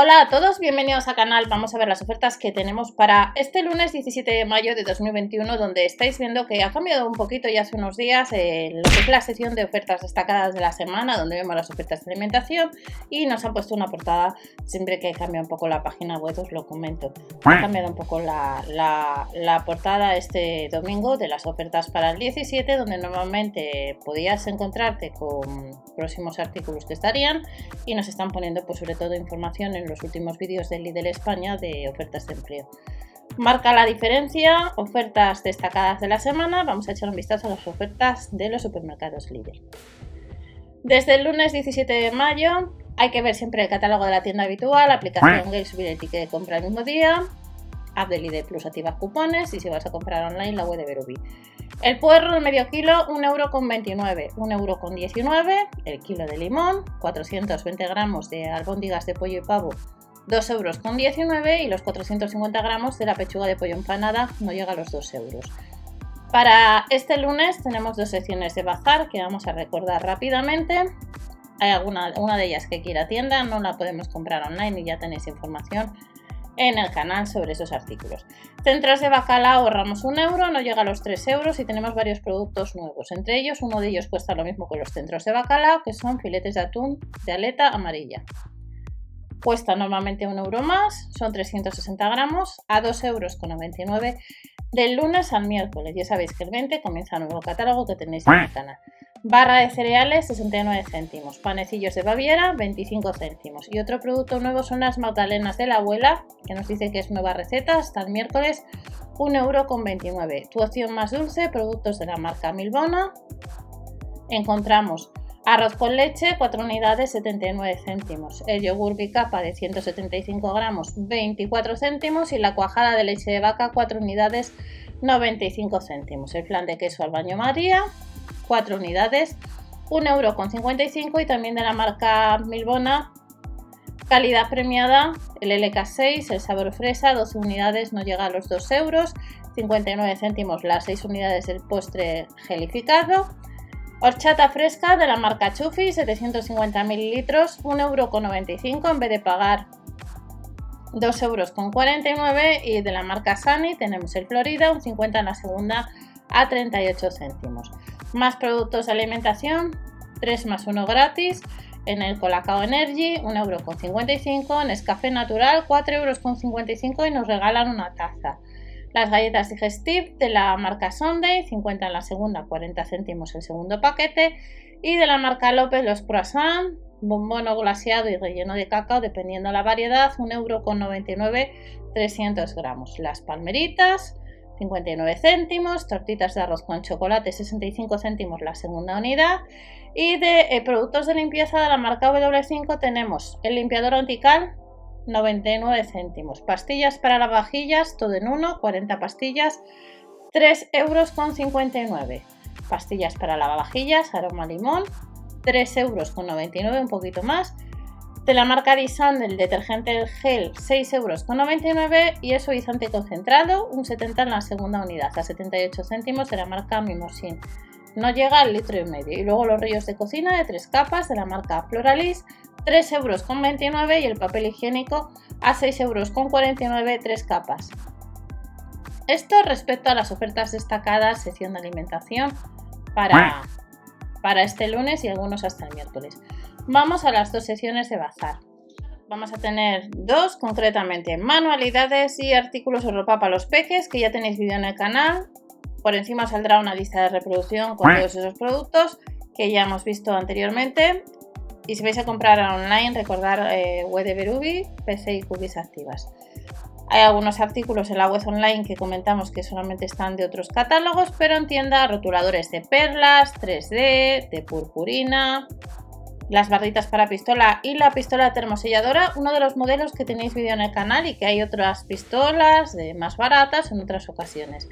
Hola a todos, bienvenidos al canal. Vamos a ver las ofertas que tenemos para este lunes 17 de mayo de 2021, donde estáis viendo que ha cambiado un poquito ya hace unos días eh, es la sesión de ofertas destacadas de la semana, donde vemos las ofertas de alimentación y nos han puesto una portada, siempre que cambia un poco la página web os lo comento. Ha cambiado un poco la, la portada este domingo de las ofertas para el 17, donde normalmente podías encontrarte con próximos artículos que estarían y nos están poniendo pues sobre todo información en los últimos vídeos de Lidl España de ofertas de empleo. Marca la diferencia, ofertas destacadas de la semana. Vamos a echar un vistazo a las ofertas de los supermercados Lidl. Desde el lunes 17 de mayo hay que ver siempre el catálogo de la tienda habitual, aplicación Gale, subir el ticket de compra el mismo día, app de Lidl Plus activas cupones y si vas a comprar online la web de Verubi. El puerro, el medio kilo, 1,29€, 1,19€, el kilo de limón, 420 gramos de albóndigas de pollo y pavo, 2,19€ y los 450 gramos de la pechuga de pollo empanada no llega a los 2 euros. Para este lunes tenemos dos secciones de bazar que vamos a recordar rápidamente. Hay alguna una de ellas que quiera tienda, no la podemos comprar online y ya tenéis información en el canal sobre esos artículos. Centros de bacalao ahorramos un euro, no llega a los 3 euros y tenemos varios productos nuevos. Entre ellos, uno de ellos cuesta lo mismo que los centros de bacalao, que son filetes de atún de aleta amarilla. Cuesta normalmente un euro más, son 360 gramos, a 2,99 euros del lunes al miércoles. Ya sabéis que el 20 comienza el nuevo catálogo que tenéis en el canal. Barra de cereales 69 céntimos, panecillos de Baviera 25 céntimos. Y otro producto nuevo son las magdalenas de la abuela que nos dice que es nueva receta hasta el miércoles 1,29€. Tu opción más dulce, productos de la marca Milbona. Encontramos arroz con leche 4 unidades 79 céntimos, el yogur bicapa de 175 gramos 24 céntimos. Y la cuajada de leche de vaca 4 unidades 95 céntimos, el plan de queso al baño María 4 unidades, 1,55€ y también de la marca Milbona, calidad premiada, el LK6, el sabor fresa, 12 unidades no llega a los 2 euros, 59 céntimos las 6 unidades del postre gelificado, horchata fresca de la marca Chufi, 750 mililitros, 1,95€ en vez de pagar 2,49 euros y de la marca Sani tenemos el Florida, un 50 en la segunda a 38 céntimos. Más productos de alimentación, 3 más 1 gratis. En el Colacao Energy, 1,55€. En Escafé Natural, 4,55€ y nos regalan una taza. Las galletas Digestive de la marca Sunday, 50 en la segunda, 40 céntimos el segundo paquete. Y de la marca López, los croissants, bombón glaseado y relleno de cacao, dependiendo la variedad, 1,99€, 300 gramos. Las palmeritas, 59 céntimos, tortitas de arroz con chocolate 65 céntimos la segunda unidad. Y de eh, productos de limpieza de la marca W5 tenemos el limpiador antical 99 céntimos, pastillas para lavavajillas todo en uno, 40 pastillas 3 euros con 59 pastillas para lavavajillas aroma limón 3 euros con 99 un poquito más de la marca Disan el detergente gel 6,99 euros y el suavizante concentrado un 70 en la segunda unidad a 78 céntimos de la marca Mimosin. No llega al litro y medio. Y luego los ríos de cocina de tres capas de la marca Floralis 3,29 euros y el papel higiénico a 6,49 euros 3 capas. Esto respecto a las ofertas destacadas, sección de alimentación para, para este lunes y algunos hasta el miércoles. Vamos a las dos sesiones de bazar. Vamos a tener dos, concretamente manualidades y artículos de ropa para los peques, que ya tenéis vídeo en el canal. Por encima saldrá una lista de reproducción con todos esos productos que ya hemos visto anteriormente. Y si vais a comprar online, recordar eh, web de Berubi, PC y cookies activas. Hay algunos artículos en la web online que comentamos que solamente están de otros catálogos, pero en tienda rotuladores de perlas, 3D, de purpurina, las barritas para pistola y la pistola termoselladora, uno de los modelos que tenéis vídeo en el canal y que hay otras pistolas de más baratas en otras ocasiones.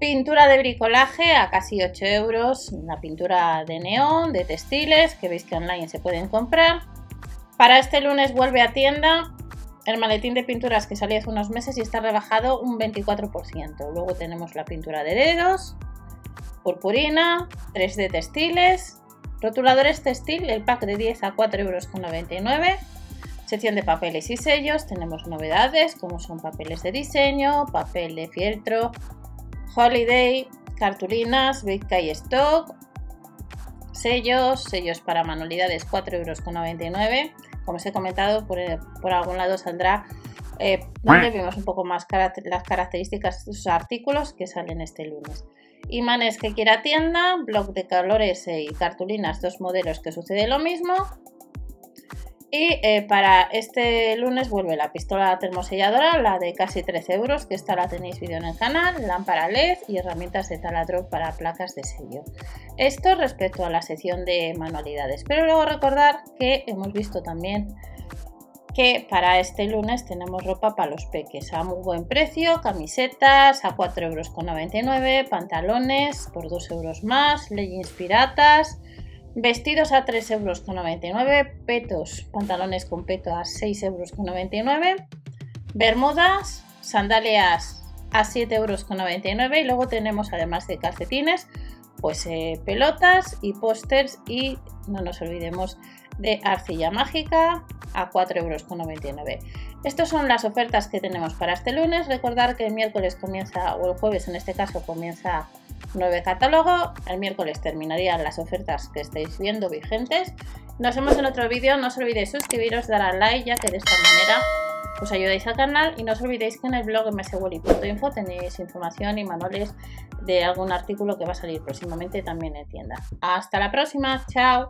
Pintura de bricolaje a casi 8 euros, una pintura de neón, de textiles, que veis que online se pueden comprar. Para este lunes vuelve a tienda el maletín de pinturas que salía hace unos meses y está rebajado un 24%. Luego tenemos la pintura de dedos, purpurina, 3D textiles, Rotuladores textil, el pack de 10 a 4,99 euros. Sección de papeles y sellos, tenemos novedades como son papeles de diseño, papel de fieltro, holiday, cartulinas, Big K Stock, sellos, sellos para manualidades 4,99 euros. Como os he comentado, por, algún lado saldrá eh, donde vemos un poco más las características de sus artículos que salen este lunes. Imanes que quiera tienda, blog de colores y cartulinas, dos modelos que sucede lo mismo. Y eh, para este lunes vuelve la pistola termoselladora, la de casi 13 euros, que esta la tenéis vídeo en el canal, lámpara LED y herramientas de taladro para placas de sello. Esto respecto a la sección de manualidades. Pero luego recordar que hemos visto también que para este lunes tenemos ropa para los peques a muy buen precio, camisetas a 4,99 euros, pantalones por 2 euros más, leggings piratas, Vestidos a 3,99 euros, petos, pantalones con peto a 6,99 euros, bermudas, sandalias a 7,99 euros y luego tenemos además de calcetines, pues eh, pelotas y pósters y no nos olvidemos de arcilla mágica a 4,99 euros. Estas son las ofertas que tenemos para este lunes. Recordar que el miércoles comienza, o el jueves en este caso, comienza nueve catálogo. El miércoles terminarían las ofertas que estáis viendo vigentes. Nos vemos en otro vídeo. No os olvidéis suscribiros, dar al like, ya que de esta manera os ayudáis al canal. Y no os olvidéis que en el blog mswally.info tenéis información y manuales de algún artículo que va a salir próximamente también en tienda. Hasta la próxima. Chao.